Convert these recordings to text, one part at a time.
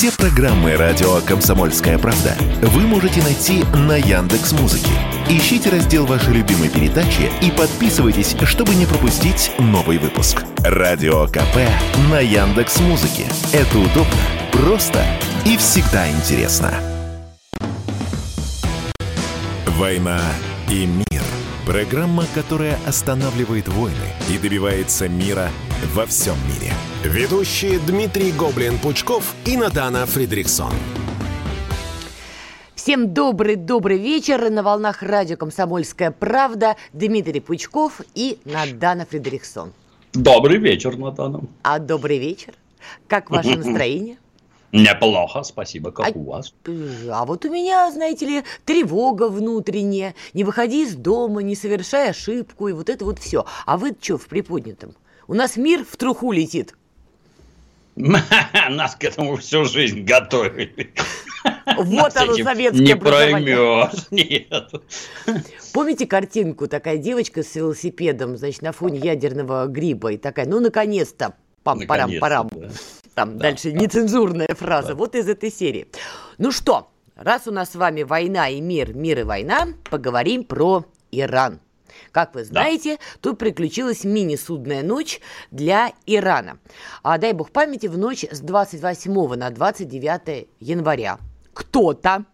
Все программы радио Комсомольская правда вы можете найти на Яндекс Музыке. Ищите раздел вашей любимой передачи и подписывайтесь, чтобы не пропустить новый выпуск. Радио КП на Яндекс Музыке. Это удобно, просто и всегда интересно. «Война и мир» – программа, которая останавливает войны и добивается мира во всем мире. Ведущие Дмитрий Гоблин-Пучков и Надана Фридриксон. Всем добрый-добрый вечер. На волнах радио «Комсомольская правда» Дмитрий Пучков и Надана Фредериксон. Добрый вечер, Надана. А добрый вечер. Как ваше настроение? Неплохо, спасибо. Как а, у вас? А вот у меня, знаете ли, тревога внутренняя. Не выходи из дома, не совершай ошибку, и вот это вот все. А вы что в приподнятом? У нас мир в труху летит. Нас к этому всю жизнь готовили. Вот оно, советское Не проймешь, нет. Помните картинку? Такая девочка с велосипедом, значит, на фоне ядерного гриба. И такая, ну, наконец-то, пам-парам-парам. Да. Там да, дальше да. нецензурная фраза. Да. Вот из этой серии. Ну что, раз у нас с вами война и мир, мир и война, поговорим про Иран. Как вы знаете, да. тут приключилась мини-судная ночь для Ирана. А дай бог памяти, в ночь с 28 на 29 января кто-то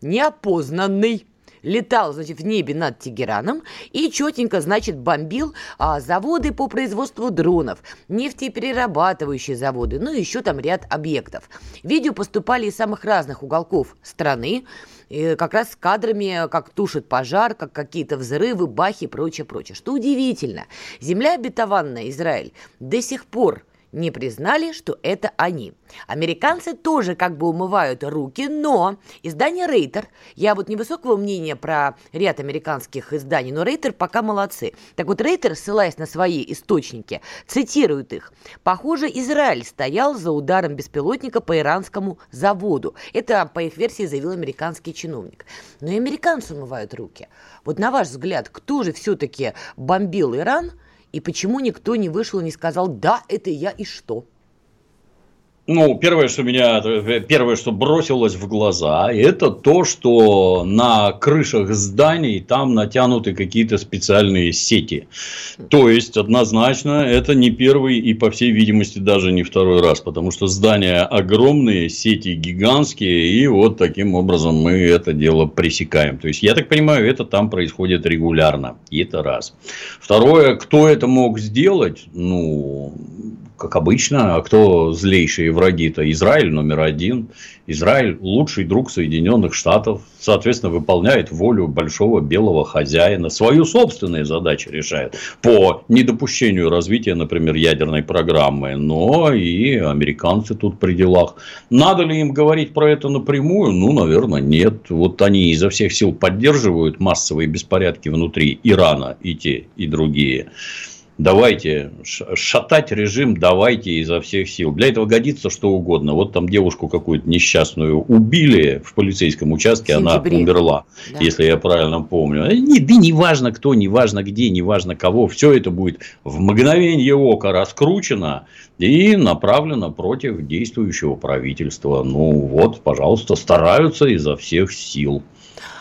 неопознанный летал, значит, в небе над Тегераном и четенько, значит, бомбил а, заводы по производству дронов, нефтеперерабатывающие заводы, ну и еще там ряд объектов. Видео поступали из самых разных уголков страны, и как раз с кадрами, как тушит пожар, как какие-то взрывы, бахи и прочее, прочее. Что удивительно, земля обетованная, Израиль, до сих пор не признали, что это они. Американцы тоже как бы умывают руки, но издание Рейтер, я вот невысокого мнения про ряд американских изданий, но Рейтер пока молодцы. Так вот Рейтер, ссылаясь на свои источники, цитирует их. Похоже, Израиль стоял за ударом беспилотника по иранскому заводу. Это, по их версии, заявил американский чиновник. Но и американцы умывают руки. Вот на ваш взгляд, кто же все-таки бомбил Иран – и почему никто не вышел и не сказал «да, это я и что»? Ну, первое, что меня, первое, что бросилось в глаза, это то, что на крышах зданий там натянуты какие-то специальные сети. То есть, однозначно, это не первый и, по всей видимости, даже не второй раз, потому что здания огромные, сети гигантские, и вот таким образом мы это дело пресекаем. То есть, я так понимаю, это там происходит регулярно. И это раз. Второе, кто это мог сделать? Ну, как обычно, а кто злейшие враги-то? Израиль номер один. Израиль лучший друг Соединенных Штатов, соответственно, выполняет волю большого белого хозяина, свою собственную задачу решает по недопущению развития, например, ядерной программы, но и американцы тут при делах. Надо ли им говорить про это напрямую? Ну, наверное, нет. Вот они изо всех сил поддерживают массовые беспорядки внутри Ирана и те, и другие давайте шатать режим, давайте изо всех сил. Для этого годится что угодно. Вот там девушку какую-то несчастную убили в полицейском участке, она умерла, да. если я правильно помню. Э, не, да не важно кто, не важно где, не важно кого, все это будет в мгновение ока раскручено и направлено против действующего правительства. Ну вот, пожалуйста, стараются изо всех сил.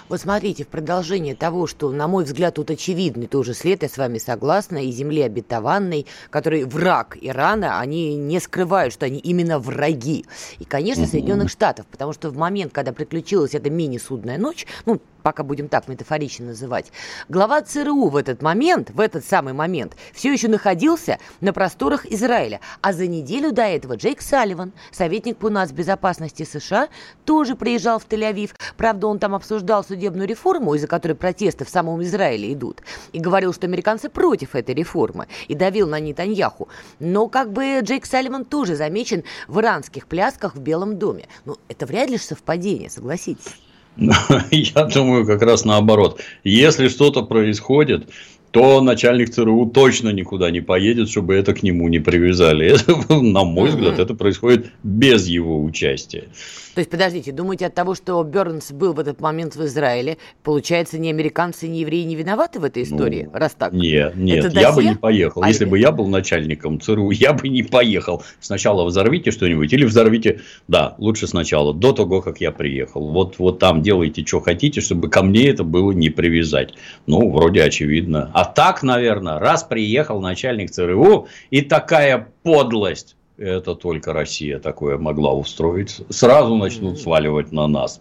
Вот смотрите, в продолжение того, что, на мой взгляд, тут очевидный тоже след, я с вами согласна, и земли обетованной, который враг Ирана, они не скрывают, что они именно враги. И, конечно, Соединенных Штатов, потому что в момент, когда приключилась эта мини-судная ночь, ну, пока будем так метафорично называть, глава ЦРУ в этот момент, в этот самый момент, все еще находился на просторах Израиля. А за неделю до этого Джейк Салливан, советник по нацбезопасности США, тоже приезжал в Тель-Авив. Правда, он там обсуждал судебную реформу, из-за которой протесты в самом Израиле идут, и говорил, что американцы против этой реформы, и давил на Нетаньяху. Но как бы Джейк Салливан тоже замечен в иранских плясках в Белом доме. Ну, это вряд ли совпадение, согласитесь. Я думаю, как раз наоборот. Если что-то происходит, то начальник ЦРУ точно никуда не поедет, чтобы это к нему не привязали. Это, на мой взгляд, это происходит без его участия. То есть, подождите, думаете, от того, что Бернс был в этот момент в Израиле, получается, ни американцы, ни евреи не виноваты в этой ну, истории, ну, раз так? Нет, нет, я бы не поехал. А Если бы я был начальником ЦРУ, я бы не поехал. Сначала взорвите что-нибудь или взорвите, да, лучше сначала, до того, как я приехал. Вот, вот там делайте, что хотите, чтобы ко мне это было не привязать. Ну, вроде очевидно. А так, наверное, раз приехал начальник ЦРУ и такая подлость это только Россия такое могла устроить. Сразу начнут сваливать на нас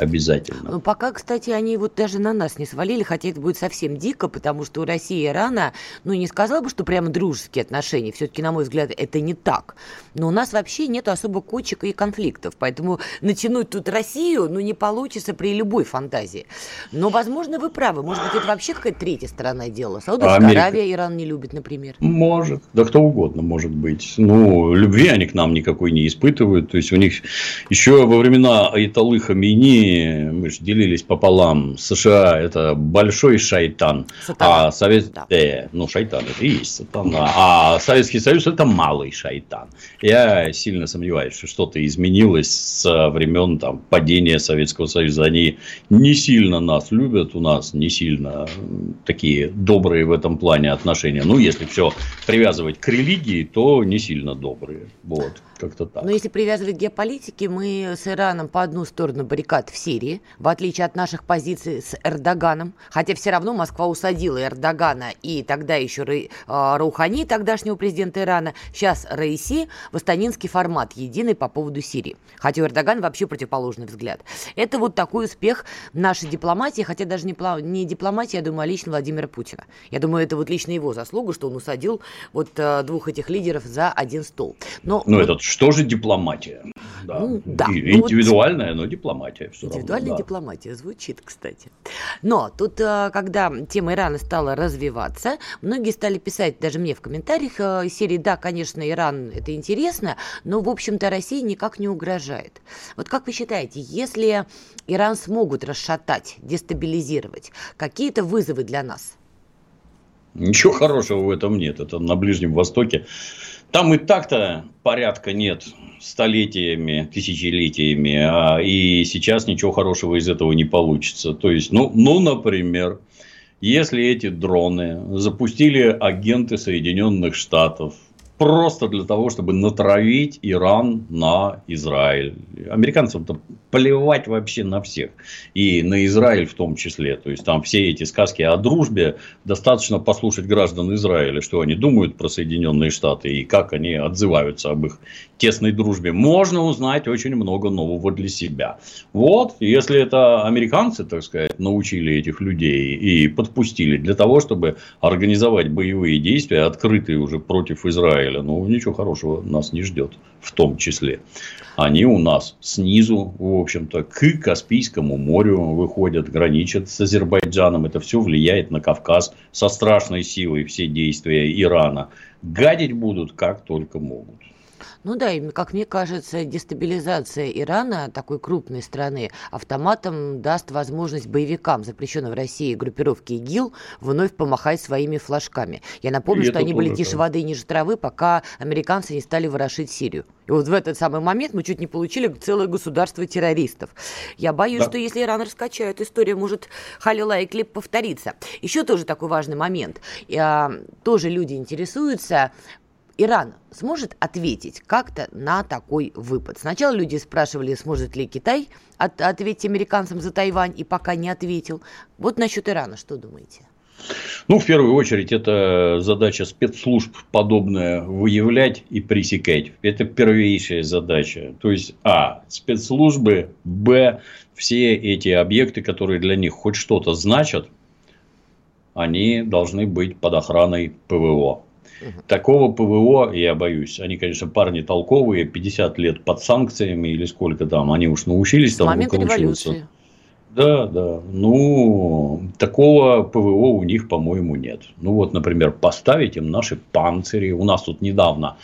обязательно. Ну, пока, кстати, они вот даже на нас не свалили, хотя это будет совсем дико, потому что у России и Ирана, ну, не сказала бы, что прямо дружеские отношения, все-таки, на мой взгляд, это не так. Но у нас вообще нет особо кочек и конфликтов, поэтому натянуть тут Россию, ну, не получится при любой фантазии. Но, возможно, вы правы, может быть, это вообще какая-то третья сторона дела. Саудовская Америка... Аравия Иран не любит, например. Может, да кто угодно может быть. Ну, любви они к нам никакой не испытывают, то есть у них еще во времена Айталы Хамини мы же делились пополам. США это большой шайтан, сатана. а Совет... Да. Э, ну, шайтан это и есть сатана. А Советский Союз это малый шайтан. Я сильно сомневаюсь, что что-то изменилось со времен там, падения Советского Союза. Они не сильно нас любят, у нас не сильно такие добрые в этом плане отношения. Ну, если все привязывать к религии, то не сильно добрые. Вот. Как-то так. Но если привязывать к геополитике, мы с Ираном по одну сторону баррикад в Сирии, в отличие от наших позиций с Эрдоганом. Хотя все равно Москва усадила Эрдогана и тогда еще Раухани, тогдашнего президента Ирана, сейчас Раиси в астанинский формат, единый по поводу Сирии. Хотя у Эрдогана вообще противоположный взгляд. Это вот такой успех нашей дипломатии, хотя даже не, не дипломатии, я думаю, а лично Владимира Путина. Я думаю, это вот лично его заслуга, что он усадил вот а, двух этих лидеров за один стол. Но, ну, вот... этот что же дипломатия? Да. Ну, да. И, ну, индивидуальная, но дипломатия. Все индивидуальная равно, да. дипломатия звучит, кстати. Но тут, э, когда тема Ирана стала развиваться, многие стали писать, даже мне в комментариях э, серии, да, конечно, Иран это интересно, но, в общем-то, России никак не угрожает. Вот как вы считаете, если Иран смогут расшатать, дестабилизировать, какие-то вызовы для нас? Ничего хорошего в этом нет. Это на Ближнем Востоке там и так-то порядка нет столетиями, тысячелетиями, а и сейчас ничего хорошего из этого не получится. То есть, ну, ну, например, если эти дроны запустили агенты Соединенных Штатов просто для того, чтобы натравить Иран на Израиль. Американцам-то плевать вообще на всех. И на Израиль в том числе. То есть, там все эти сказки о дружбе достаточно послушать граждан Израиля, что они думают про Соединенные Штаты и как они отзываются об их тесной дружбе. Можно узнать очень много нового для себя. Вот, если это американцы, так сказать, научили этих людей и подпустили для того, чтобы организовать боевые действия, открытые уже против Израиля, Израиля. Ну, ничего хорошего нас не ждет в том числе. Они у нас снизу, в общем-то, к Каспийскому морю выходят, граничат с Азербайджаном. Это все влияет на Кавказ со страшной силой все действия Ирана. Гадить будут как только могут. Ну да, и, как мне кажется, дестабилизация Ирана, такой крупной страны, автоматом даст возможность боевикам, запрещенным в России группировки ИГИЛ, вновь помахать своими флажками. Я напомню, и что они были тише воды и ниже травы, пока американцы не стали ворошить Сирию. И вот в этот самый момент мы чуть не получили целое государство террористов. Я боюсь, да. что если Иран раскачает, история может халила и клип повториться. Еще тоже такой важный момент. Я, тоже люди интересуются, Иран сможет ответить как-то на такой выпад? Сначала люди спрашивали, сможет ли Китай от, ответить американцам за Тайвань, и пока не ответил. Вот насчет Ирана что думаете? Ну, в первую очередь, это задача спецслужб подобное выявлять и пресекать. Это первейшая задача. То есть, а, спецслужбы, б, все эти объекты, которые для них хоть что-то значат, они должны быть под охраной ПВО. Такого ПВО, я боюсь, они, конечно, парни толковые, 50 лет под санкциями или сколько там, они уж научились С там выкручиваться. Да, да. Ну, такого ПВО у них, по-моему, нет. Ну, вот, например, поставить им наши панцири. У нас тут недавно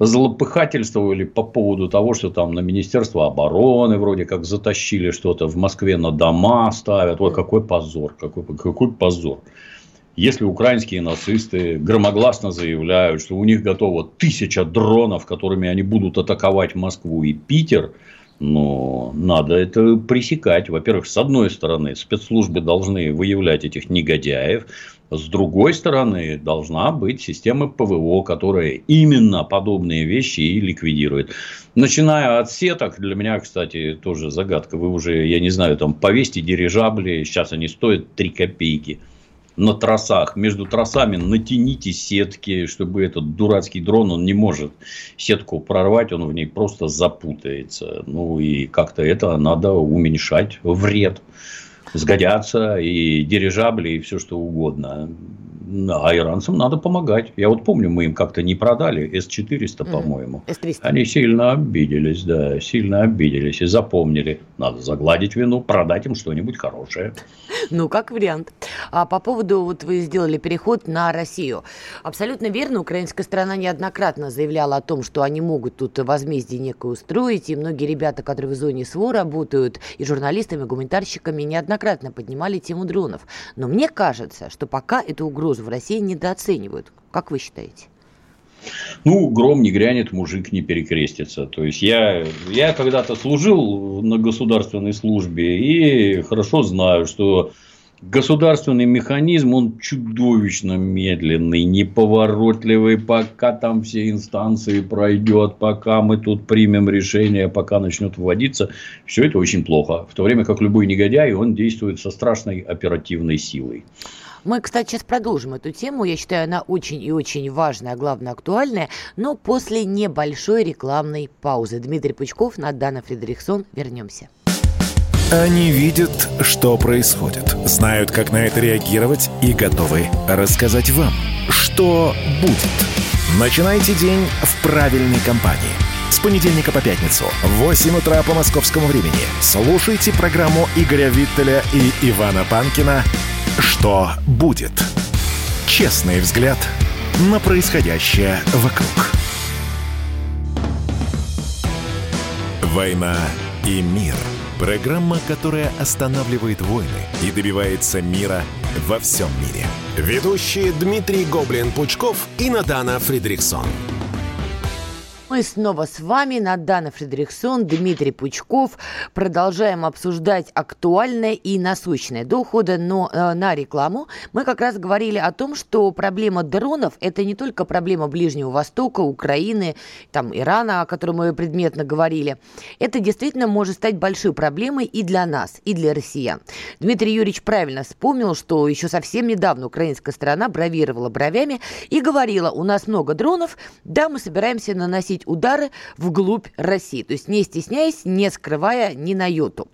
злопыхательствовали по поводу того, что там на Министерство обороны вроде как затащили что-то в Москве на дома ставят. Вот какой позор, какой, какой позор. Если украинские нацисты громогласно заявляют, что у них готово тысяча дронов, которыми они будут атаковать Москву и Питер, но надо это пресекать. Во-первых, с одной стороны, спецслужбы должны выявлять этих негодяев. С другой стороны, должна быть система ПВО, которая именно подобные вещи и ликвидирует. Начиная от сеток, для меня, кстати, тоже загадка. Вы уже, я не знаю, там повесьте дирижабли, сейчас они стоят 3 копейки на трассах. Между трассами натяните сетки, чтобы этот дурацкий дрон, он не может сетку прорвать, он в ней просто запутается. Ну и как-то это надо уменьшать вред. Сгодятся и дирижабли, и все что угодно. А иранцам надо помогать. Я вот помню, мы им как-то не продали С-400, по-моему. С-300. Они сильно обиделись, да, сильно обиделись и запомнили. Надо загладить вину, продать им что-нибудь хорошее. Ну, как вариант. А по поводу, вот вы сделали переход на Россию. Абсолютно верно, украинская сторона неоднократно заявляла о том, что они могут тут возмездие некое устроить, и многие ребята, которые в зоне СВО работают, и журналистами, и гуманитарщиками, неоднократно поднимали тему дронов. Но мне кажется, что пока эту угрозу в России недооценивают. Как вы считаете? Ну, гром не грянет, мужик не перекрестится. То есть, я, я когда-то служил на государственной службе и хорошо знаю, что государственный механизм, он чудовищно медленный, неповоротливый, пока там все инстанции пройдет, пока мы тут примем решение, пока начнет вводиться, все это очень плохо. В то время как любой негодяй, он действует со страшной оперативной силой. Мы, кстати, сейчас продолжим эту тему. Я считаю, она очень и очень важная, а главное актуальная, но после небольшой рекламной паузы. Дмитрий Пучков, Надана Фредериксон. Вернемся. Они видят, что происходит, знают, как на это реагировать и готовы рассказать вам, что будет. Начинайте день в правильной компании. С понедельника по пятницу в 8 утра по московскому времени слушайте программу Игоря Виттеля и Ивана Панкина «Что будет?». Честный взгляд на происходящее вокруг. «Война и мир» – Программа, которая останавливает войны и добивается мира во всем мире. Ведущие Дмитрий Гоблин-Пучков и Надана Фридриксон. Мы снова с вами, Надана Фредериксон, Дмитрий Пучков. Продолжаем обсуждать актуальное и насущное. До ухода но, э, на рекламу мы как раз говорили о том, что проблема дронов – это не только проблема Ближнего Востока, Украины, там, Ирана, о котором мы предметно говорили. Это действительно может стать большой проблемой и для нас, и для россиян. Дмитрий Юрьевич правильно вспомнил, что еще совсем недавно украинская сторона бравировала бровями и говорила, у нас много дронов, да, мы собираемся наносить наносить удары вглубь России. То есть не стесняясь, не скрывая ни на йоту.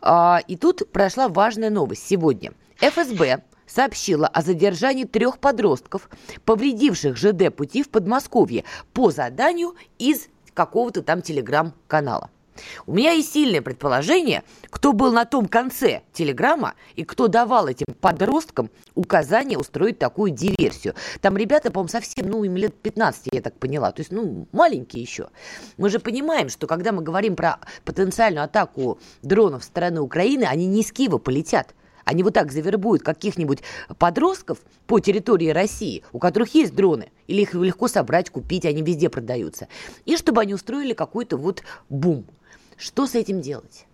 А, и тут прошла важная новость сегодня. ФСБ сообщила о задержании трех подростков, повредивших ЖД пути в Подмосковье по заданию из какого-то там телеграм-канала. У меня есть сильное предположение, кто был на том конце телеграмма и кто давал этим подросткам указание устроить такую диверсию. Там ребята, по-моему, совсем, ну, им лет 15, я так поняла, то есть, ну, маленькие еще. Мы же понимаем, что когда мы говорим про потенциальную атаку дронов со стороны Украины, они не из Киева полетят. Они вот так завербуют каких-нибудь подростков по территории России, у которых есть дроны, или их легко собрать, купить, они везде продаются, и чтобы они устроили какой-то вот бум. Что с этим делать?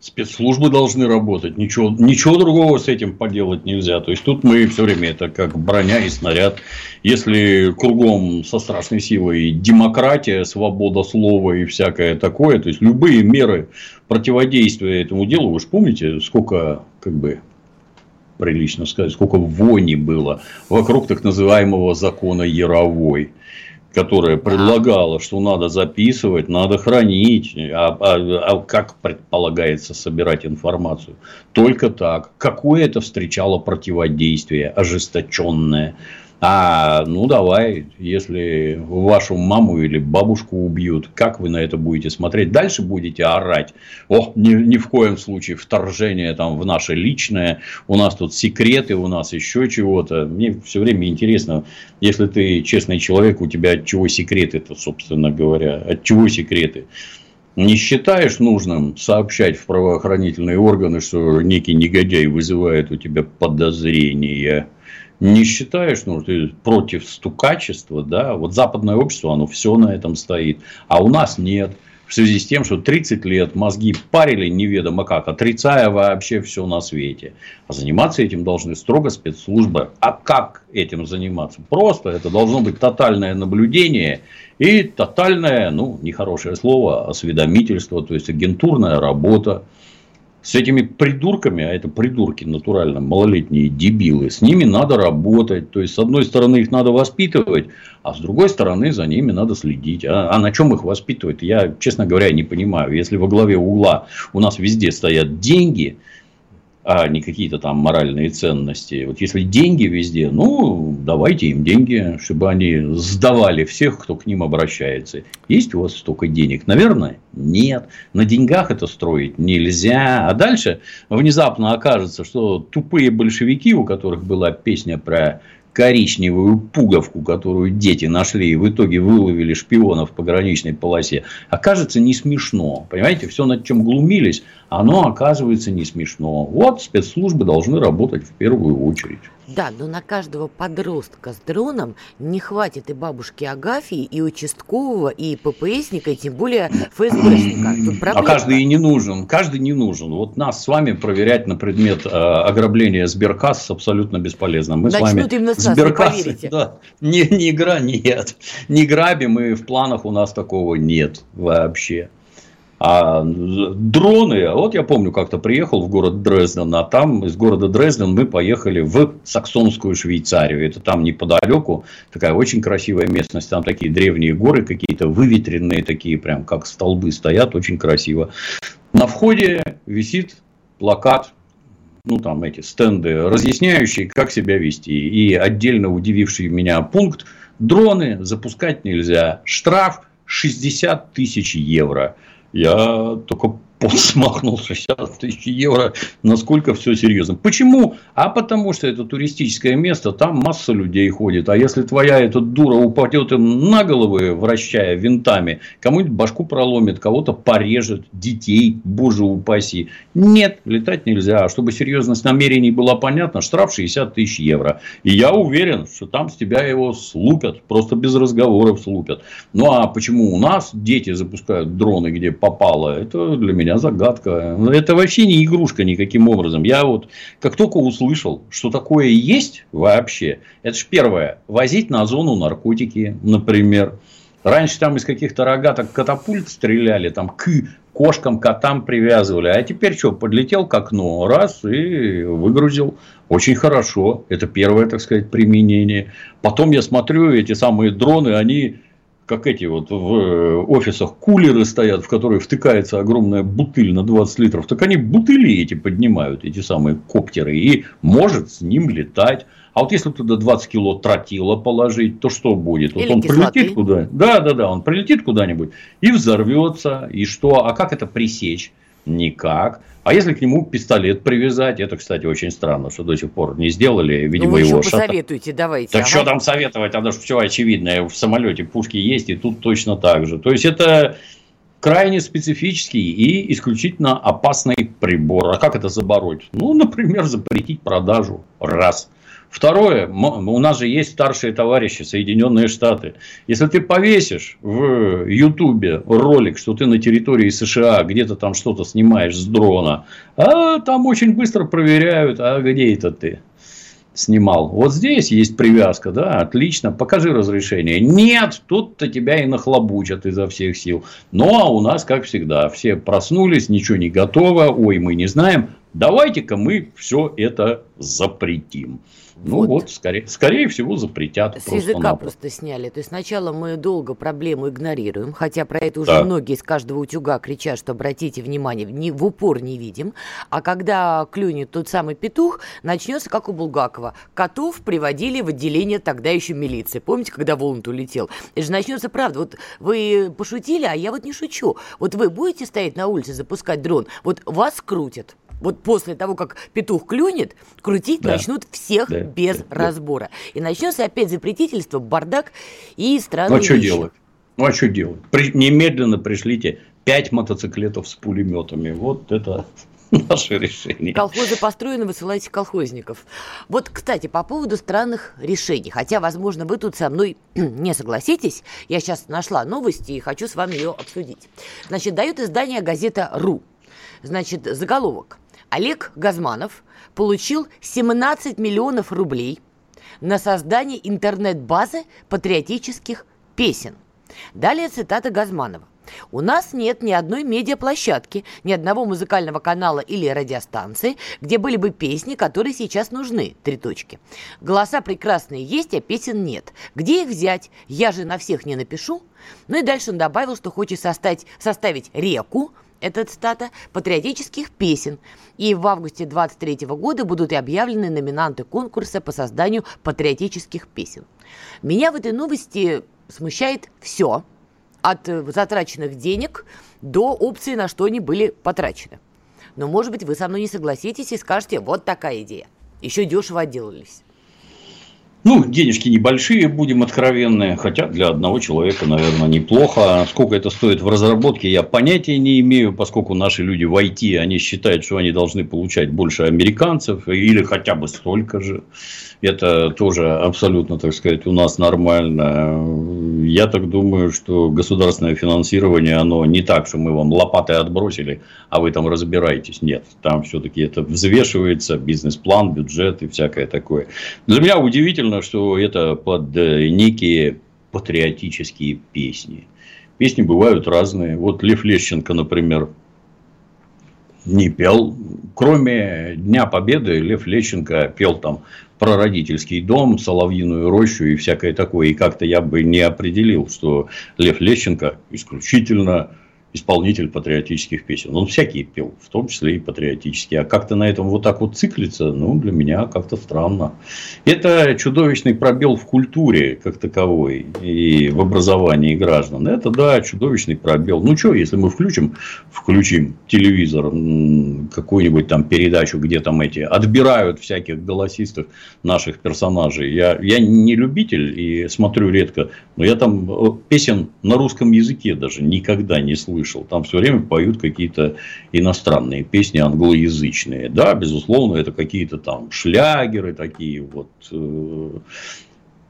Спецслужбы должны работать. Ничего, ничего другого с этим поделать нельзя. То есть тут мы все время это как броня и снаряд. Если кругом со страшной силой демократия, свобода слова и всякое такое, то есть любые меры противодействия этому делу, вы же помните, сколько как бы прилично сказать, сколько вони было вокруг так называемого закона Яровой которая предлагала, что надо записывать, надо хранить, а, а, а как предполагается собирать информацию? Только так. Какое это встречало противодействие ожесточенное? А, ну давай, если вашу маму или бабушку убьют, как вы на это будете смотреть? Дальше будете орать. О, ни, ни в коем случае вторжение там в наше личное, у нас тут секреты, у нас еще чего-то. Мне все время интересно, если ты честный человек, у тебя от чего секреты-то, собственно говоря, от чего секреты? не считаешь нужным сообщать в правоохранительные органы, что некий негодяй вызывает у тебя подозрения, не считаешь, ну, ты против стукачества, да, вот западное общество, оно все на этом стоит, а у нас нет в связи с тем, что 30 лет мозги парили неведомо как, отрицая вообще все на свете. А заниматься этим должны строго спецслужбы. А как этим заниматься? Просто это должно быть тотальное наблюдение и тотальное, ну, нехорошее слово, осведомительство, то есть агентурная работа с этими придурками, а это придурки натурально, малолетние дебилы, с ними надо работать. То есть, с одной стороны, их надо воспитывать, а с другой стороны, за ними надо следить. А, а на чем их воспитывать, я, честно говоря, не понимаю. Если во главе угла у нас везде стоят деньги – а не какие-то там моральные ценности. Вот если деньги везде, ну, давайте им деньги, чтобы они сдавали всех, кто к ним обращается. Есть у вас столько денег? Наверное, нет. На деньгах это строить нельзя. А дальше внезапно окажется, что тупые большевики, у которых была песня про коричневую пуговку, которую дети нашли и в итоге выловили шпионов в пограничной полосе, окажется не смешно. Понимаете, все над чем глумились, оно оказывается не смешно. Вот спецслужбы должны работать в первую очередь. Да, но на каждого подростка с дроном не хватит и бабушки Агафии, и участкового, и ППСника, и тем более ФСБшника. а каждый и не нужен. Каждый не нужен. Вот нас с вами проверять на предмет э, ограбления Сберкасс абсолютно бесполезно. Мы Начнут с вами именно Сберкасс, да, не, не, гра, нет, не грабим, и в планах у нас такого нет вообще. А дроны, вот я помню, как-то приехал в город Дрезден, а там из города Дрезден мы поехали в Саксонскую Швейцарию. Это там неподалеку, такая очень красивая местность, там такие древние горы какие-то, выветренные такие, прям как столбы стоят, очень красиво. На входе висит плакат, ну там эти стенды, разъясняющие, как себя вести. И отдельно удививший меня пункт, дроны запускать нельзя, штраф 60 тысяч евро. Я только смахнул 60 тысяч евро, насколько все серьезно. Почему? А потому что это туристическое место, там масса людей ходит. А если твоя эта дура упадет им на головы, вращая винтами, кому-нибудь башку проломит, кого-то порежет, детей, боже упаси. Нет, летать нельзя. А чтобы серьезность намерений была понятна, штраф 60 тысяч евро. И я уверен, что там с тебя его слупят, просто без разговоров слупят. Ну а почему у нас дети запускают дроны, где попало, это для меня меня загадка. Ну, это вообще не игрушка никаким образом. Я вот как только услышал, что такое есть вообще, это же первое, возить на зону наркотики, например. Раньше там из каких-то рогаток катапульт стреляли, там к кошкам, котам привязывали. А теперь что, подлетел к окну, раз и выгрузил. Очень хорошо. Это первое, так сказать, применение. Потом я смотрю, эти самые дроны, они как эти вот в э, офисах кулеры стоят, в которые втыкается огромная бутыль на 20 литров, так они бутыли эти поднимают, эти самые коптеры, и может с ним летать. А вот если туда 20 кило тротила положить, то что будет? Вот он кислоты. прилетит куда? Да, да, да, он прилетит куда-нибудь и взорвется. И что? А как это пресечь? Никак. А если к нему пистолет привязать, это, кстати, очень странно, что до сих пор не сделали, видимо, ну, вы его шата... посоветуйте, давайте. Так ага. что там советовать, оно же все очевидно, в самолете пушки есть, и тут точно так же. То есть, это крайне специфический и исключительно опасный прибор. А как это забороть? Ну, например, запретить продажу. Раз. Второе, у нас же есть старшие товарищи, Соединенные Штаты. Если ты повесишь в Ютубе ролик, что ты на территории США где-то там что-то снимаешь с дрона, а там очень быстро проверяют, а где это ты? снимал. Вот здесь есть привязка, да, отлично, покажи разрешение. Нет, тут-то тебя и нахлобучат изо всех сил. Ну, а у нас, как всегда, все проснулись, ничего не готово, ой, мы не знаем, давайте-ка мы все это запретим. Ну вот, вот скорее, скорее всего, запретят. С просто языка просто сняли. То есть сначала мы долго проблему игнорируем, хотя про это уже да. многие из каждого утюга кричат, что обратите внимание, не, в упор не видим. А когда клюнет тот самый петух, начнется как у Булгакова. Котов приводили в отделение тогда еще милиции. Помните, когда Волнт улетел? Это же начнется правда. Вот вы пошутили, а я вот не шучу. Вот вы будете стоять на улице, запускать дрон, вот вас крутят вот после того, как петух клюнет, крутить да. начнут всех да. без да. разбора. И начнется опять запретительство, бардак и странные Ну, а что делать? Ну, а что делать? При, немедленно пришлите пять мотоциклетов с пулеметами. Вот это наше решение. Колхозы построены, высылайте колхозников. Вот, кстати, по поводу странных решений. Хотя, возможно, вы тут со мной не согласитесь. Я сейчас нашла новости и хочу с вами ее обсудить. Значит, дает издание газета «Ру». Значит, заголовок. Олег Газманов получил 17 миллионов рублей на создание интернет-базы патриотических песен. Далее цитата Газманова. У нас нет ни одной медиаплощадки, ни одного музыкального канала или радиостанции, где были бы песни, которые сейчас нужны. Три точки. Голоса прекрасные есть, а песен нет. Где их взять? Я же на всех не напишу. Ну и дальше он добавил, что хочет составить, составить реку, это цитата, патриотических песен. И в августе 23 года будут объявлены номинанты конкурса по созданию патриотических песен. Меня в этой новости смущает все – от э, затраченных денег до опции, на что они были потрачены. Но, может быть, вы со мной не согласитесь и скажете, вот такая идея. Еще дешево отделались. Ну, денежки небольшие, будем откровенны, хотя для одного человека, наверное, неплохо. Сколько это стоит в разработке, я понятия не имею, поскольку наши люди в IT, они считают, что они должны получать больше американцев или хотя бы столько же. Это тоже абсолютно, так сказать, у нас нормально. Я так думаю, что государственное финансирование, оно не так, что мы вам лопатой отбросили, а вы там разбираетесь. Нет, там все-таки это взвешивается, бизнес-план, бюджет и всякое такое. Для меня удивительно, что это под э, некие патриотические песни. Песни бывают разные. Вот Лев Лещенко, например, не пел. Кроме Дня Победы Лев Лещенко пел там про родительский дом, Соловьиную рощу и всякое такое. И как-то я бы не определил, что Лев Лещенко исключительно исполнитель патриотических песен. Он всякие пел, в том числе и патриотические. А как-то на этом вот так вот циклиться, ну, для меня как-то странно. Это чудовищный пробел в культуре как таковой и в образовании граждан. Это, да, чудовищный пробел. Ну, что, если мы включим, включим телевизор, какую-нибудь там передачу, где там эти отбирают всяких голосистов наших персонажей. Я, я не любитель и смотрю редко, но я там э, песен на русском языке даже никогда не слышал слышал. Там все время поют какие-то иностранные песни англоязычные. Да, безусловно, это какие-то там шлягеры такие вот э,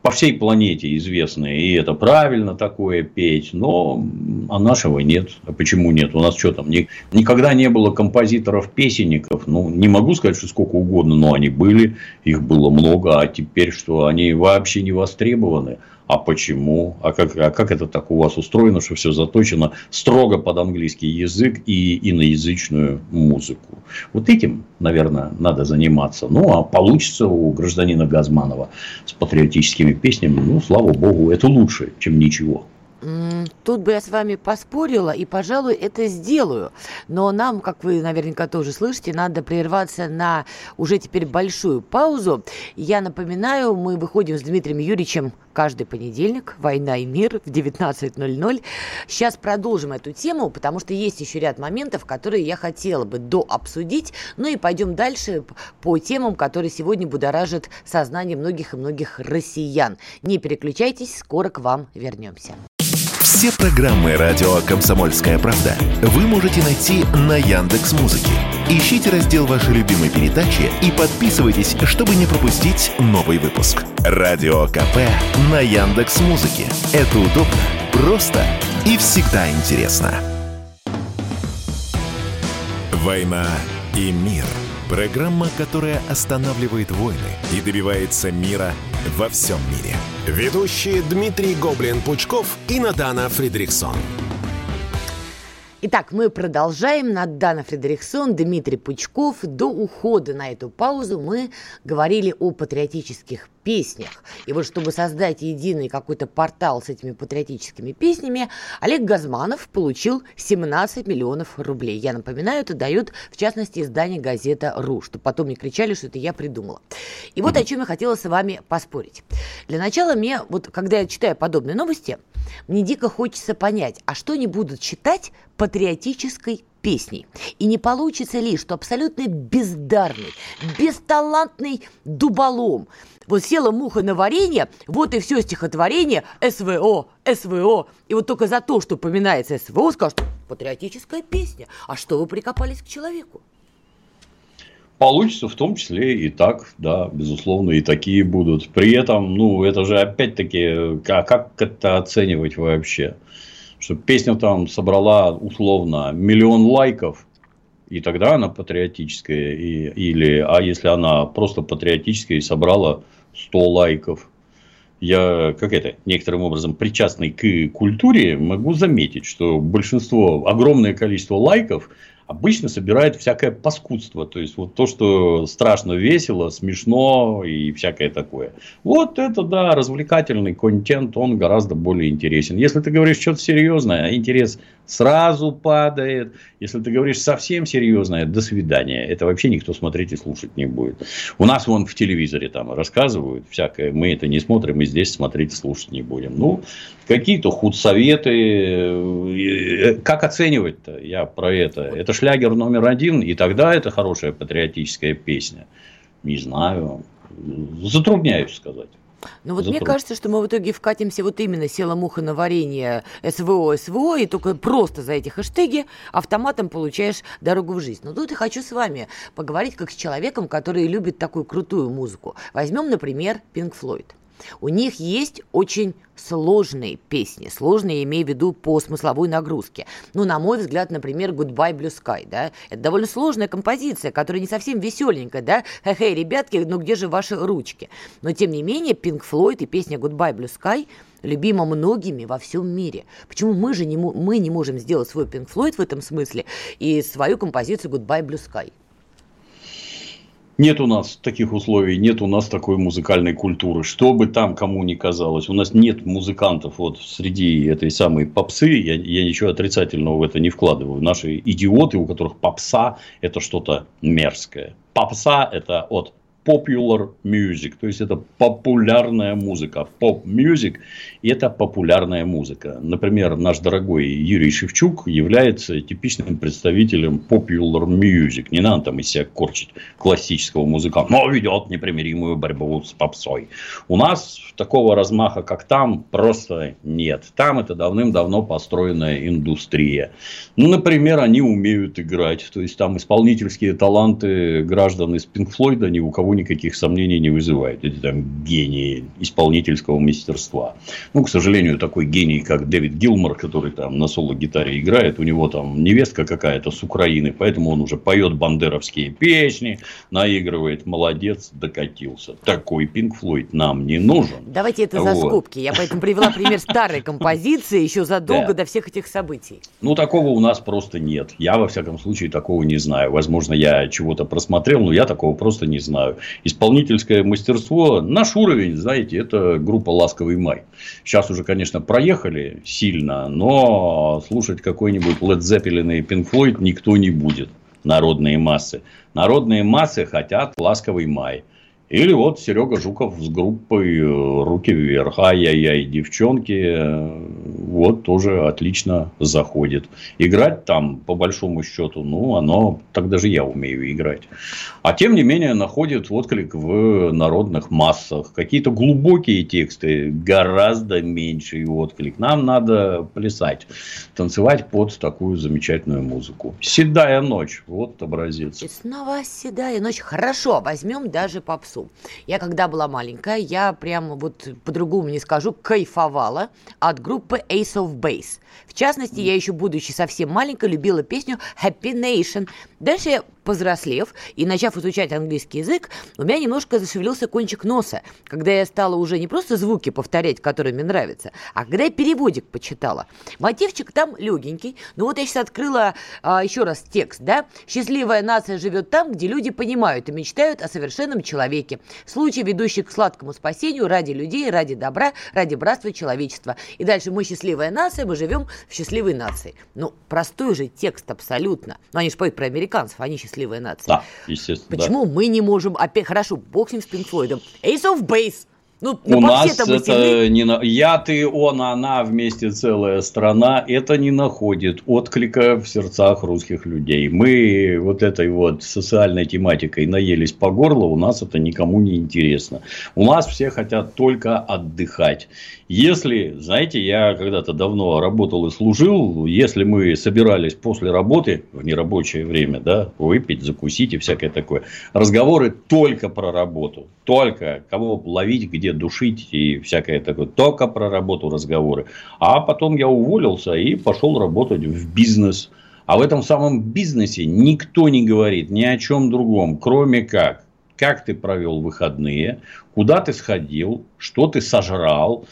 по всей планете известные, и это правильно такое петь, но а нашего нет. А почему нет? У нас что там, ни, никогда не было композиторов-песенников, ну, не могу сказать, что сколько угодно, но они были, их было много, а теперь что, они вообще не востребованы. А почему? А как, а как это так у вас устроено, что все заточено строго под английский язык и иноязычную музыку? Вот этим, наверное, надо заниматься. Ну, а получится у гражданина Газманова с патриотическими песнями, ну, слава богу, это лучше, чем ничего. Тут бы я с вами поспорила и, пожалуй, это сделаю. Но нам, как вы наверняка тоже слышите, надо прерваться на уже теперь большую паузу. Я напоминаю, мы выходим с Дмитрием Юрьевичем каждый понедельник «Война и мир» в 19.00. Сейчас продолжим эту тему, потому что есть еще ряд моментов, которые я хотела бы дообсудить. Ну и пойдем дальше по темам, которые сегодня будоражат сознание многих и многих россиян. Не переключайтесь, скоро к вам вернемся. Все программы радио Комсомольская правда вы можете найти на Яндекс Музыке. Ищите раздел вашей любимой передачи и подписывайтесь, чтобы не пропустить новый выпуск. Радио КП на Яндекс Музыке. Это удобно, просто и всегда интересно. Война и мир. Программа, которая останавливает войны и добивается мира во всем мире. Ведущие Дмитрий Гоблин-Пучков и Надана Фридриксон. Итак, мы продолжаем. Надана Фредериксон, Дмитрий Пучков. До ухода на эту паузу мы говорили о патриотических песнях. И вот чтобы создать единый какой-то портал с этими патриотическими песнями, Олег Газманов получил 17 миллионов рублей. Я напоминаю, это дает, в частности, издание газета «Ру», чтобы потом не кричали, что это я придумала. И вот о чем я хотела с вами поспорить. Для начала мне, вот когда я читаю подобные новости, мне дико хочется понять, а что они будут читать патриотической песней? И не получится ли, что абсолютно бездарный, бесталантный дуболом вот села муха на варенье, вот и все стихотворение СВО, СВО. И вот только за то, что упоминается СВО, скажут, патриотическая песня. А что вы прикопались к человеку? Получится в том числе и так, да, безусловно, и такие будут. При этом, ну, это же опять-таки, а как это оценивать вообще? Что песня там собрала условно миллион лайков, и тогда она патриотическая, и, или, а если она просто патриотическая и собрала 100 лайков, я, как это, некоторым образом причастный к культуре, могу заметить, что большинство, огромное количество лайков обычно собирает всякое паскудство. То есть, вот то, что страшно весело, смешно и всякое такое. Вот это, да, развлекательный контент, он гораздо более интересен. Если ты говоришь что-то серьезное, интерес сразу падает. Если ты говоришь совсем серьезное, до свидания. Это вообще никто смотреть и слушать не будет. У нас вон в телевизоре там рассказывают всякое. Мы это не смотрим, и здесь смотреть и слушать не будем. Ну, какие-то худсоветы. Э, как оценивать-то? Я про это. Это шлягер номер один, и тогда это хорошая патриотическая песня. Не знаю. Затрудняюсь сказать. Ну вот мне кажется, что мы в итоге вкатимся вот именно села муха на варенье СВО, СВО, и только просто за эти хэштеги автоматом получаешь дорогу в жизнь. Но тут я хочу с вами поговорить как с человеком, который любит такую крутую музыку. Возьмем, например, Pink Floyd. У них есть очень сложные песни. Сложные, имею в виду по смысловой нагрузке. Ну, на мой взгляд, например, Goodbye Blue Sky, да? Это довольно сложная композиция, которая не совсем веселенькая, да? Хе-хей, ребятки, ну где же ваши ручки? Но, тем не менее, Pink Floyd и песня Goodbye Blue Sky любима многими во всем мире. Почему мы же не, мы не можем сделать свой Pink Floyd в этом смысле и свою композицию Goodbye Blue Sky? Нет у нас таких условий, нет у нас такой музыкальной культуры. Что бы там кому ни казалось. У нас нет музыкантов вот среди этой самой попсы. Я, я ничего отрицательного в это не вкладываю. Наши идиоты, у которых попса это что-то мерзкое. Попса это от popular music, то есть это популярная музыка. Music – это популярная музыка. Например, наш дорогой Юрий Шевчук является типичным представителем popular music. Не надо там из себя корчить классического музыканта, но ведет непримиримую борьбу с попсой. У нас такого размаха, как там, просто нет. Там это давным-давно построенная индустрия. Ну, например, они умеют играть. То есть, там исполнительские таланты граждан из Пинк Флойда ни у кого никаких сомнений не вызывает. Это там гении исполнительского мастерства. Ну, к сожалению, такой гений, как Дэвид Гилмор, который там на соло-гитаре играет, у него там невестка какая-то с Украины, поэтому он уже поет бандеровские песни, наигрывает, молодец, докатился. Такой Пинк Флойд нам не нужен. Давайте это за вот. скобки. Я поэтому привела пример старой композиции еще задолго до всех этих событий. Ну, такого у нас просто нет. Я, во всяком случае, такого не знаю. Возможно, я чего-то просмотрел, но я такого просто не знаю исполнительское мастерство, наш уровень, знаете, это группа «Ласковый май». Сейчас уже, конечно, проехали сильно, но слушать какой-нибудь Led Zeppelin и Pink Floyd никто не будет. Народные массы. Народные массы хотят «Ласковый май». Или вот Серега Жуков с группой «Руки вверх». Ай-яй-яй, девчонки, вот тоже отлично заходит. Играть там, по большому счету, ну, оно, так даже я умею играть. А тем не менее, находит отклик в народных массах. Какие-то глубокие тексты, гораздо меньший отклик. Нам надо плясать, танцевать под такую замечательную музыку. «Седая ночь», вот образец. И снова «Седая ночь». Хорошо, возьмем даже попсу. Я когда была маленькая, я прямо вот по-другому не скажу, кайфовала от группы Ace of Base. В частности, я еще будучи совсем маленькой, любила песню Happy Nation. Дальше я Повзрослев и начав изучать английский язык, у меня немножко зашевелился кончик носа, когда я стала уже не просто звуки повторять, которые мне нравятся, а когда я переводик почитала. Мотивчик там легенький, но вот я сейчас открыла а, еще раз текст, да? «Счастливая нация живет там, где люди понимают и мечтают о совершенном человеке. Случай, ведущий к сладкому спасению ради людей, ради добра, ради братства человечества. И дальше мы счастливая нация, мы живем в счастливой нации». Ну, простой же текст абсолютно. Но они же поют про американцев, они счастливые счастливая нация. Да, естественно. Почему да. мы не можем опять, хорошо, бог с ним с Пинк Флойдом. Ace of Base. Ну, У нас это не на... я, ты, он, она вместе целая страна. Это не находит отклика в сердцах русских людей. Мы вот этой вот социальной тематикой наелись по горло, у нас это никому не интересно. У нас все хотят только отдыхать. Если, знаете, я когда-то давно работал и служил, если мы собирались после работы в нерабочее время, да, выпить, закусить и всякое такое, разговоры только про работу, только кого ловить, где душить и всякое такое, только про работу разговоры. А потом я уволился и пошел работать в бизнес. А в этом самом бизнесе никто не говорит ни о чем другом, кроме как, как ты провел выходные, куда ты сходил, что ты сожрал,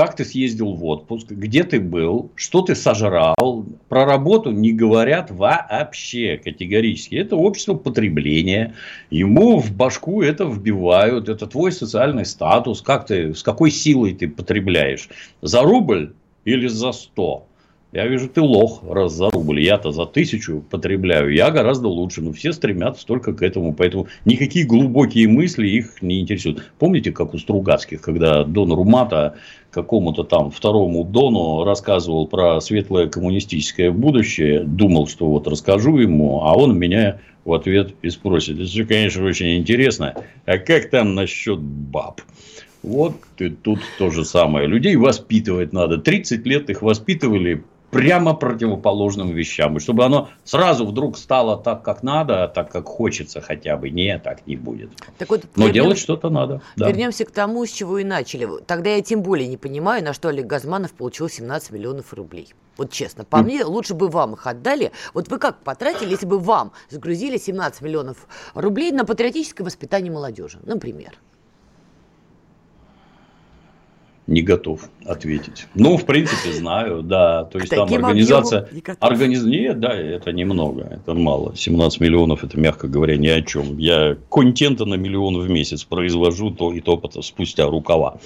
как ты съездил в отпуск, где ты был, что ты сожрал. Про работу не говорят вообще категорически. Это общество потребления. Ему в башку это вбивают. Это твой социальный статус. Как ты, с какой силой ты потребляешь? За рубль или за сто? Я вижу, ты лох, раз за рубль. Я-то за тысячу потребляю. Я гораздо лучше. Но все стремятся только к этому. Поэтому никакие глубокие мысли их не интересуют. Помните, как у Стругацких, когда Дон Румата какому-то там второму Дону рассказывал про светлое коммунистическое будущее, думал, что вот расскажу ему, а он меня в ответ и спросит. Это все, конечно, очень интересно. А как там насчет баб? Вот и тут то же самое. Людей воспитывать надо. 30 лет их воспитывали прямо противоположным вещам. И чтобы оно сразу вдруг стало так, как надо, так, как хочется хотя бы. Не, так не будет. Так вот, Но вернем... делать что-то надо. Да. Вернемся к тому, с чего и начали. Тогда я тем более не понимаю, на что Олег Газманов получил 17 миллионов рублей. Вот честно, по mm. мне, лучше бы вам их отдали. Вот вы как потратили, если бы вам загрузили 17 миллионов рублей на патриотическое воспитание молодежи, например? Не готов ответить. Ну, в принципе, знаю, да. То есть, там организация... Организ... Нет, да, это немного, это мало. 17 миллионов, это, мягко говоря, ни о чем. Я контента на миллион в месяц произвожу, то и то спустя рукава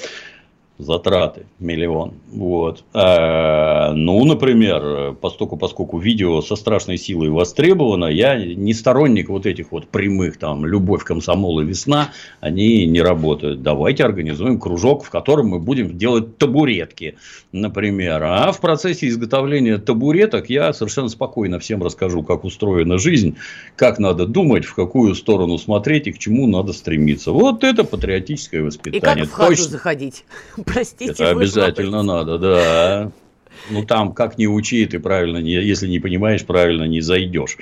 затраты миллион. Вот. А, ну, например, поскольку, поскольку видео со страшной силой востребовано, я не сторонник вот этих вот прямых, там, любовь, комсомол и весна, они не работают. Давайте организуем кружок, в котором мы будем делать табуретки, например. А в процессе изготовления табуреток я совершенно спокойно всем расскажу, как устроена жизнь, как надо думать, в какую сторону смотреть и к чему надо стремиться. Вот это патриотическое воспитание. И как в хату Точно... заходить. Простите. Это обязательно надо, да. Ну, там, как не учи, ты правильно, не, если не понимаешь, правильно не зайдешь.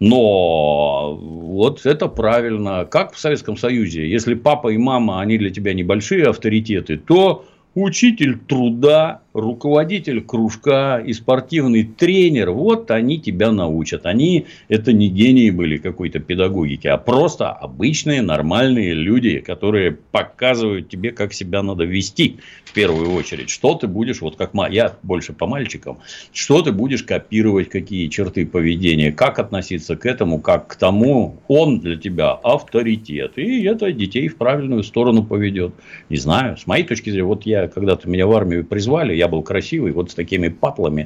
Но вот это правильно. Как в Советском Союзе. Если папа и мама, они для тебя небольшие авторитеты, то учитель труда, руководитель кружка и спортивный тренер, вот они тебя научат. Они это не гении были какой-то педагогики, а просто обычные нормальные люди, которые показывают тебе, как себя надо вести в первую очередь. Что ты будешь, вот как я больше по мальчикам, что ты будешь копировать, какие черты поведения, как относиться к этому, как к тому, он для тебя авторитет. И это детей в правильную сторону поведет. Не знаю, с моей точки зрения, вот я когда-то меня в армию призвали, я был красивый, вот с такими патлами.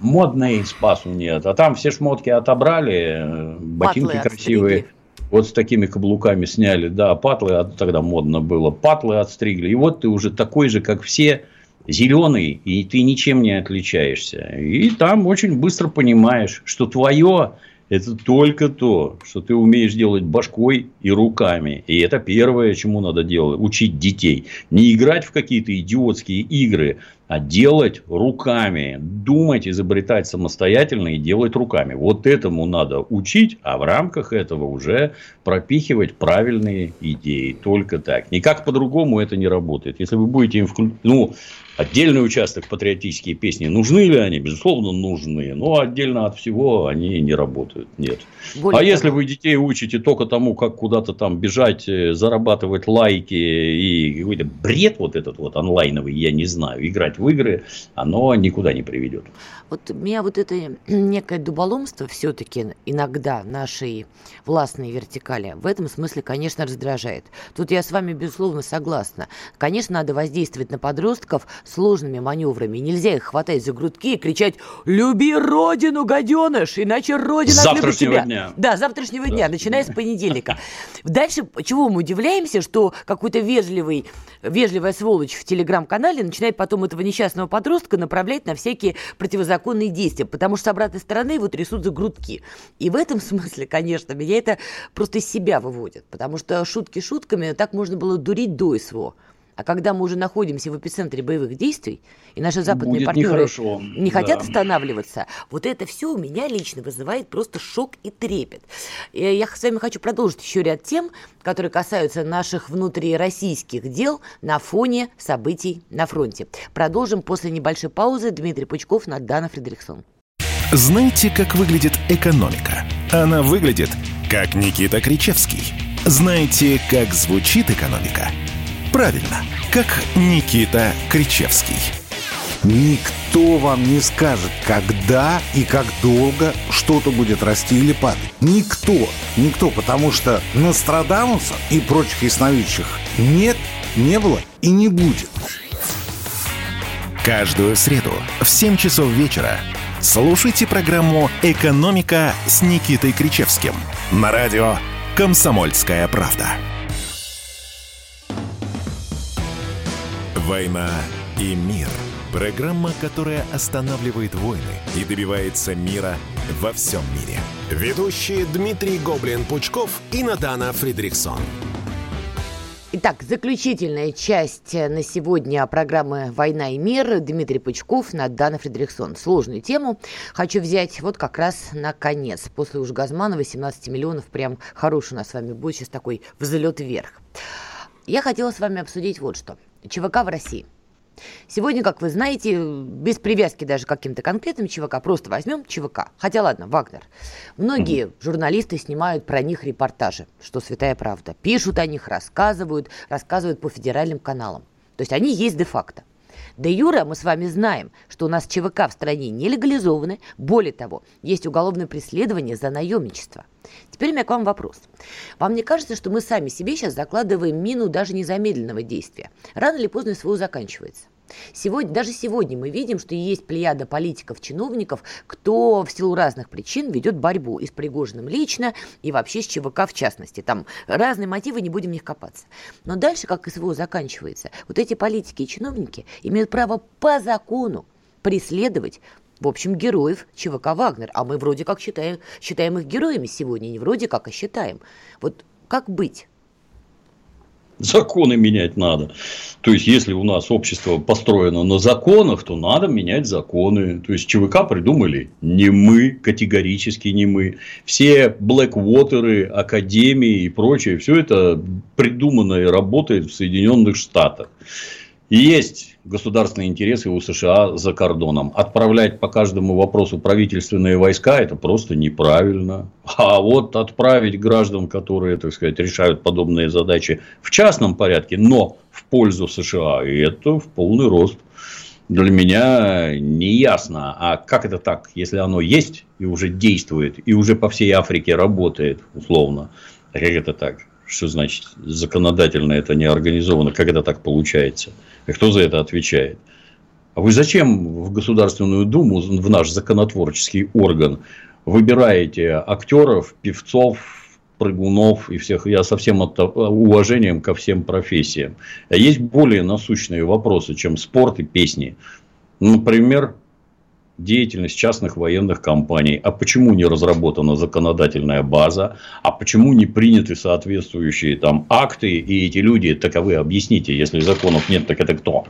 Модный спасу нет. А там все шмотки отобрали, э, ботинки патлы красивые. Отстригли. Вот с такими каблуками сняли, да, патлы, а тогда модно было, патлы отстригли. И вот ты уже такой же, как все, зеленый, и ты ничем не отличаешься. И там очень быстро понимаешь, что твое это только то, что ты умеешь делать башкой и руками. И это первое, чему надо делать. Учить детей. Не играть в какие-то идиотские игры, а делать руками. Думать, изобретать самостоятельно и делать руками. Вот этому надо учить, а в рамках этого уже пропихивать правильные идеи. Только так. Никак по-другому это не работает. Если вы будете им вклю... ну, Отдельный участок патриотические песни. Нужны ли они? Безусловно, нужны. Но отдельно от всего они не работают. Нет. Более а того. если вы детей учите только тому, как куда-то там бежать, э, зарабатывать лайки и какой-то бред вот этот вот онлайновый, я не знаю, играть в игры, оно никуда не приведет. Вот меня вот это некое дуболомство все-таки иногда нашей властной вертикали в этом смысле, конечно, раздражает. Тут я с вами, безусловно, согласна. Конечно, надо воздействовать на подростков сложными маневрами. Нельзя их хватать за грудки и кричать «Люби родину, гаденыш, иначе родина отлюбит тебя». Дня. Да, завтрашнего да. дня, начиная с понедельника. Дальше, чего мы удивляемся, что какой-то вежливый, вежливая сволочь в телеграм-канале начинает потом этого несчастного подростка направлять на всякие противозаконные действия, потому что с обратной стороны его трясут за грудки. И в этом смысле, конечно, меня это просто из себя выводит, потому что шутки шутками так можно было дурить до СВО. А когда мы уже находимся в эпицентре боевых действий, и наши западные Будет партнеры нехорошо. не хотят да. останавливаться, вот это все у меня лично вызывает просто шок и трепет. И я с вами хочу продолжить еще ряд тем, которые касаются наших внутрироссийских дел на фоне событий на фронте. Продолжим после небольшой паузы. Дмитрий Пучков, Надана Фредериксон. Знаете, как выглядит экономика? Она выглядит, как Никита Кричевский. Знаете, как звучит экономика? Правильно, как Никита Кричевский. Никто вам не скажет, когда и как долго что-то будет расти или падать. Никто. Никто, потому что Нострадамуса и прочих ясновидящих нет, не было и не будет. Каждую среду в 7 часов вечера слушайте программу «Экономика» с Никитой Кричевским на радио «Комсомольская правда». «Война и мир» – программа, которая останавливает войны и добивается мира во всем мире. Ведущие Дмитрий Гоблин-Пучков и Надана Фридриксон. Итак, заключительная часть на сегодня программы «Война и мир». Дмитрий Пучков, Надана Фредериксон. Сложную тему хочу взять вот как раз на конец. После уж Газмана 18 миллионов, прям хороший у нас с вами будет сейчас такой взлет вверх. Я хотела с вами обсудить вот что. ЧВК в России. Сегодня, как вы знаете, без привязки даже к каким-то конкретным ЧВК, просто возьмем ЧВК. Хотя ладно, Вагнер. Многие журналисты снимают про них репортажи, что святая правда. Пишут о них, рассказывают, рассказывают по федеральным каналам. То есть они есть де-факто. Де юра мы с вами знаем, что у нас ЧВК в стране не легализованы. Более того, есть уголовное преследование за наемничество. Теперь у меня к вам вопрос. Вам не кажется, что мы сами себе сейчас закладываем мину даже незамедленного действия? Рано или поздно СВО заканчивается. Сегодня, даже сегодня мы видим, что есть плеяда политиков, чиновников, кто в силу разных причин ведет борьбу и с Пригожиным лично, и вообще с ЧВК в частности. Там разные мотивы, не будем в них копаться. Но дальше, как СВО заканчивается, вот эти политики и чиновники имеют право по закону преследовать в общем, героев ЧВК «Вагнер». А мы вроде как считаем, считаем их героями сегодня, не вроде как, а считаем. Вот как быть? Законы менять надо. То есть, если у нас общество построено на законах, то надо менять законы. То есть, ЧВК придумали не мы, категорически не мы. Все Блэквотеры, Академии и прочее, все это придумано и работает в Соединенных Штатах. И есть государственные интересы у США за кордоном. Отправлять по каждому вопросу правительственные войска – это просто неправильно. А вот отправить граждан, которые, так сказать, решают подобные задачи в частном порядке, но в пользу США, это в полный рост. Для меня не ясно, а как это так, если оно есть и уже действует, и уже по всей Африке работает, условно, как это так? Что значит законодательно это не организовано? Как это так получается? Кто за это отвечает? А вы зачем в Государственную Думу, в наш законотворческий орган, выбираете актеров, певцов, прыгунов и всех, я со всем уважением ко всем профессиям. А есть более насущные вопросы, чем спорт и песни. Например, деятельность частных военных компаний. А почему не разработана законодательная база? А почему не приняты соответствующие там акты? И эти люди таковы, объясните, если законов нет, так это кто?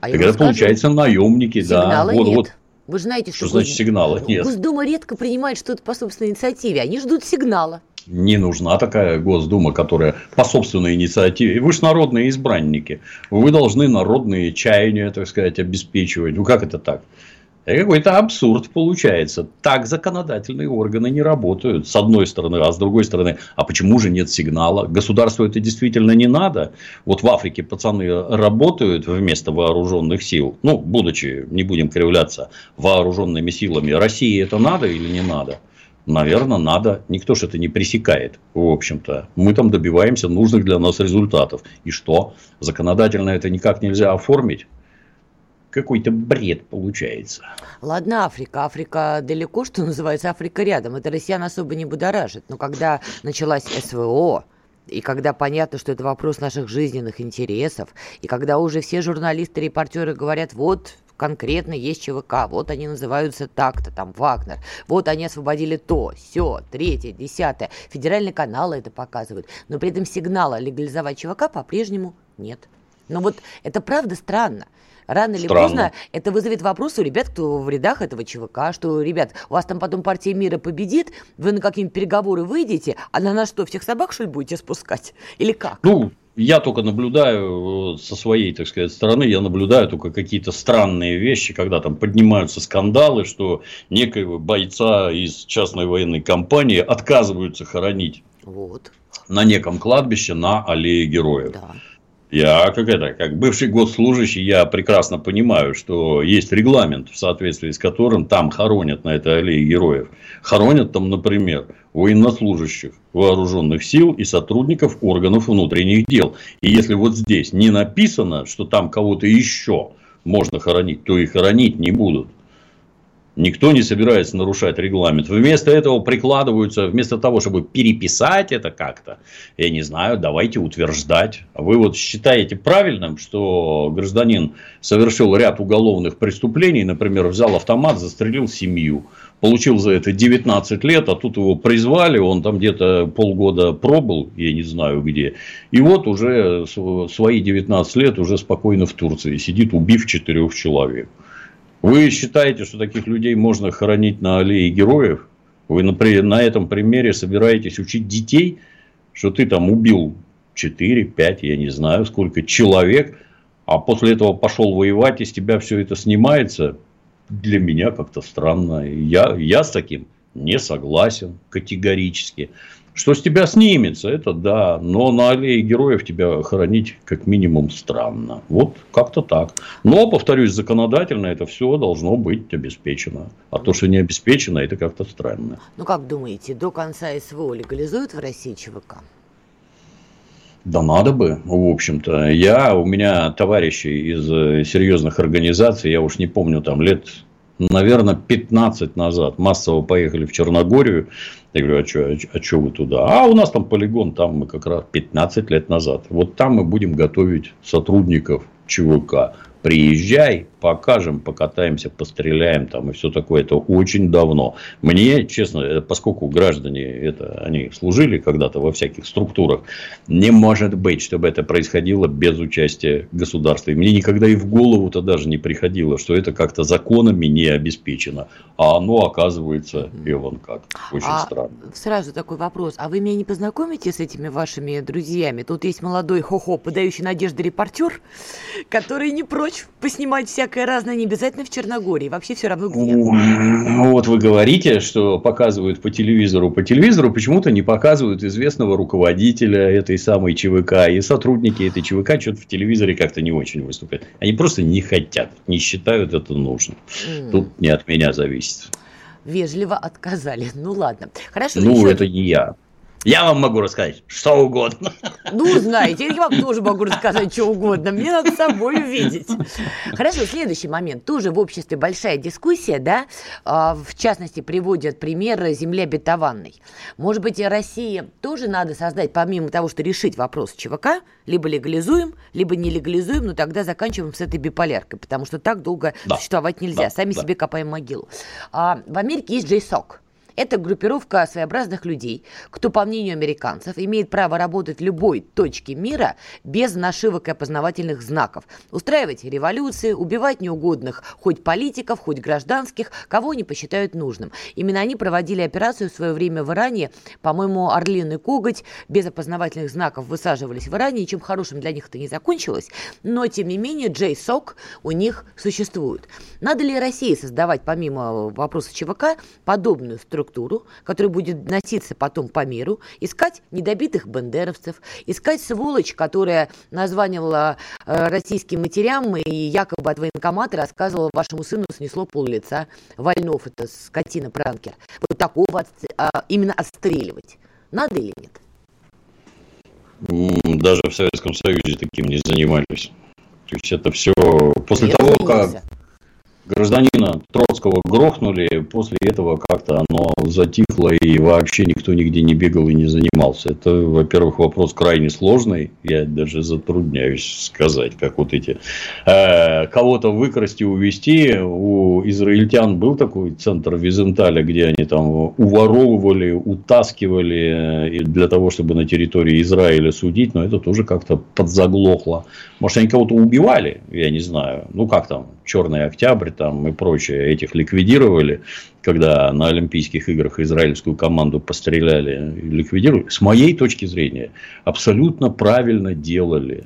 А так это скажу, получается наемники, да. Вот, нет. вот. Вы же знаете, что, что значит сигнала нет. Госдума редко принимает что-то по собственной инициативе. Они ждут сигнала. Не нужна такая Госдума, которая по собственной инициативе. Вы же народные избранники. Вы должны народные чаяния, так сказать, обеспечивать. Ну, как это так? Какой-то абсурд получается. Так законодательные органы не работают. С одной стороны, а с другой стороны, а почему же нет сигнала? Государству это действительно не надо. Вот в Африке пацаны работают вместо вооруженных сил. Ну, будучи, не будем кривляться, вооруженными силами. России это надо или не надо? Наверное, надо. Никто же это не пресекает, в общем-то. Мы там добиваемся нужных для нас результатов. И что? Законодательно это никак нельзя оформить? Какой-то бред получается. Ладно, Африка. Африка далеко, что называется, Африка рядом. Это россиян особо не будоражит. Но когда началась СВО, и когда понятно, что это вопрос наших жизненных интересов, и когда уже все журналисты, репортеры говорят, вот конкретно есть ЧВК, вот они называются так-то, там, Вагнер, вот они освободили то, все, третье, десятое. Федеральные каналы это показывают, но при этом сигнала легализовать ЧВК по-прежнему нет. Но вот это правда странно. Рано или поздно это вызовет вопрос у ребят, кто в рядах этого ЧВК, что, ребят, у вас там потом партия мира победит, вы на какие-нибудь переговоры выйдете, а на нас что, всех собак, что ли, будете спускать? Или как? Ну, я только наблюдаю со своей, так сказать, стороны, я наблюдаю только какие-то странные вещи, когда там поднимаются скандалы, что некоего бойца из частной военной компании отказываются хоронить вот. на неком кладбище на аллее героев. Да. Я, как это, как бывший госслужащий, я прекрасно понимаю, что есть регламент, в соответствии с которым там хоронят на этой аллее героев. Хоронят там, например, военнослужащих вооруженных сил и сотрудников органов внутренних дел. И если вот здесь не написано, что там кого-то еще можно хоронить, то и хоронить не будут. Никто не собирается нарушать регламент. Вместо этого прикладываются, вместо того, чтобы переписать это как-то, я не знаю, давайте утверждать. Вы вот считаете правильным, что гражданин совершил ряд уголовных преступлений, например, взял автомат, застрелил семью, получил за это 19 лет, а тут его призвали, он там где-то полгода пробыл, я не знаю где, и вот уже свои 19 лет уже спокойно в Турции сидит, убив четырех человек. Вы считаете, что таких людей можно хоронить на аллее героев? Вы на этом примере собираетесь учить детей, что ты там убил 4, 5, я не знаю, сколько человек, а после этого пошел воевать, и с тебя все это снимается? Для меня как-то странно. Я, я с таким не согласен категорически. Что с тебя снимется, это да, но на аллее героев тебя хоронить как минимум странно. Вот как-то так. Но, повторюсь, законодательно это все должно быть обеспечено. А то, что не обеспечено, это как-то странно. Ну, как думаете, до конца СВО легализуют в России ЧВК? Да надо бы, в общем-то. Я, у меня товарищи из э, серьезных организаций, я уж не помню, там лет наверное, 15 назад массово поехали в Черногорию. Я говорю, а что, а, что вы туда? А у нас там полигон, там мы как раз 15 лет назад. Вот там мы будем готовить сотрудников ЧВК. Приезжай, покажем, покатаемся, постреляем там и все такое. Это очень давно. Мне, честно, э, поскольку граждане это, они служили когда-то во всяких структурах, не может быть, чтобы это происходило без участия государства. И мне никогда и в голову-то даже не приходило, что это как-то законами не обеспечено. А оно оказывается и вон как. Очень а странно. Сразу такой вопрос. А вы меня не познакомите с этими вашими друзьями? Тут есть молодой хо-хо, подающий надежды репортер, который не прочь поснимать всякое всякое разное, не обязательно в Черногории, вообще все равно где. Вот вы говорите, что показывают по телевизору. По телевизору почему-то не показывают известного руководителя этой самой ЧВК. И сотрудники этой ЧВК что-то в телевизоре как-то не очень выступают. Они просто не хотят, не считают это нужным. Mm. Тут не от меня зависит. Вежливо отказали. Ну ладно. Хорошо. Ну, еще... это не я. Я вам могу рассказать что угодно. Ну, знаете, я вам тоже могу рассказать что угодно. Мне надо с собой увидеть. Хорошо, следующий момент. Тоже в обществе большая дискуссия, да? А, в частности, приводят пример земли обетованной. Может быть, России тоже надо создать, помимо того, что решить вопрос ЧВК, либо легализуем, либо не легализуем, но тогда заканчиваем с этой биполяркой, потому что так долго да. существовать нельзя. Да, Сами да. себе копаем могилу. А, в Америке есть JSOC. Это группировка своеобразных людей, кто, по мнению американцев, имеет право работать в любой точке мира без нашивок и опознавательных знаков, устраивать революции, убивать неугодных хоть политиков, хоть гражданских, кого они посчитают нужным. Именно они проводили операцию в свое время в Иране, по-моему, Орлиный коготь, без опознавательных знаков высаживались в Иране, и чем хорошим для них это не закончилось, но, тем не менее, JSOC у них существует. Надо ли России создавать, помимо вопроса ЧВК, подобную структуру структуру, которая будет носиться потом по миру, искать недобитых бендеровцев, искать сволочь, которая названивала э, российским матерям и якобы от военкомата рассказывала, вашему сыну снесло пол лица. Вольнов, это скотина-пранкер. Вот такого от, а, именно отстреливать. Надо или нет? Даже в Советском Союзе таким не занимались. То есть это все после Я того, как гражданина Троцкого грохнули, после этого как-то оно затихло и вообще никто нигде не бегал и не занимался. Это, во-первых, вопрос крайне сложный, я даже затрудняюсь сказать, как вот эти э, кого-то выкрасть и увезти. У израильтян был такой центр Визенталя, где они там уворовывали, утаскивали э, для того, чтобы на территории Израиля судить, но это тоже как-то подзаглохло. Может, они кого-то убивали, я не знаю. Ну, как там, Черный Октябрь там и прочее, этих ликвидировали, когда на Олимпийских играх израильскую команду постреляли, ликвидировали. С моей точки зрения, абсолютно правильно делали.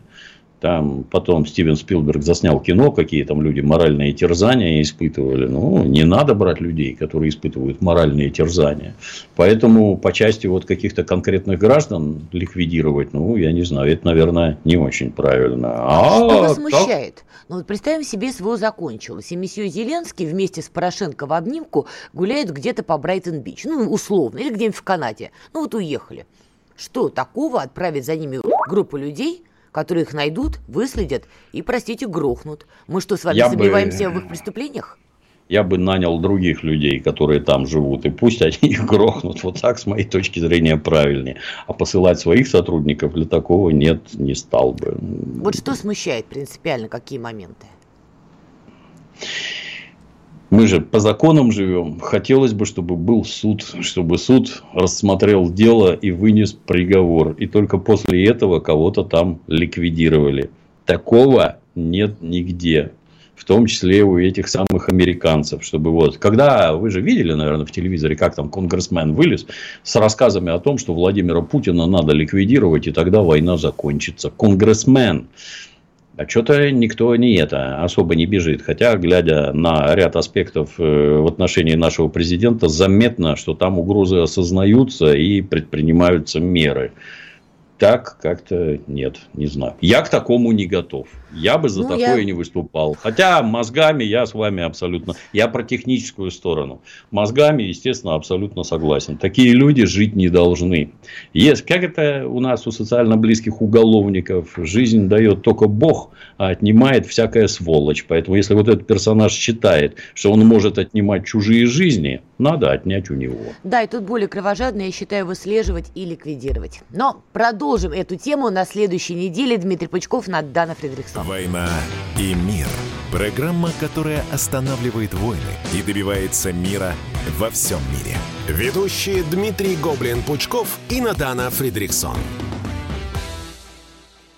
Там потом Стивен Спилберг заснял кино, какие там люди моральные терзания испытывали. Ну, не надо брать людей, которые испытывают моральные терзания. Поэтому по части вот каких-то конкретных граждан ликвидировать, ну, я не знаю, это, наверное, не очень правильно. А Что вас смущает? Так... Ну вот представим себе, СВО закончилось, и месье Зеленский вместе с Порошенко в обнимку гуляют где-то по Брайтон-Бич, ну, условно, или где-нибудь в Канаде. Ну вот уехали. Что такого отправить за ними группу людей, которые их найдут, выследят и, простите, грохнут. Мы что, с вами Я сомневаемся бы... в их преступлениях? Я бы нанял других людей, которые там живут, и пусть они их грохнут. Вот так, с моей точки зрения, правильнее. А посылать своих сотрудников для такого нет, не стал бы. Вот что смущает принципиально, какие моменты? Мы же по законам живем. Хотелось бы, чтобы был суд, чтобы суд рассмотрел дело и вынес приговор. И только после этого кого-то там ликвидировали. Такого нет нигде. В том числе у этих самых американцев. Чтобы вот, когда вы же видели, наверное, в телевизоре, как там конгрессмен вылез с рассказами о том, что Владимира Путина надо ликвидировать, и тогда война закончится. Конгрессмен а что-то никто не это особо не бежит. Хотя, глядя на ряд аспектов э, в отношении нашего президента, заметно, что там угрозы осознаются и предпринимаются меры. Так как-то нет, не знаю. Я к такому не готов. Я бы за ну, такое я... не выступал. Хотя мозгами я с вами абсолютно... Я про техническую сторону. Мозгами, естественно, абсолютно согласен. Такие люди жить не должны. Есть, как это у нас у социально близких уголовников. Жизнь дает только Бог, а отнимает всякая сволочь. Поэтому, если вот этот персонаж считает, что он может отнимать чужие жизни, надо отнять у него. Да, и тут более кровожадно, я считаю, выслеживать и ликвидировать. Но продолжим эту тему на следующей неделе. Дмитрий Пучков, Надана Фредериксон. «Война и мир» – программа, которая останавливает войны и добивается мира во всем мире. Ведущие Дмитрий Гоблин-Пучков и Надана Фридриксон.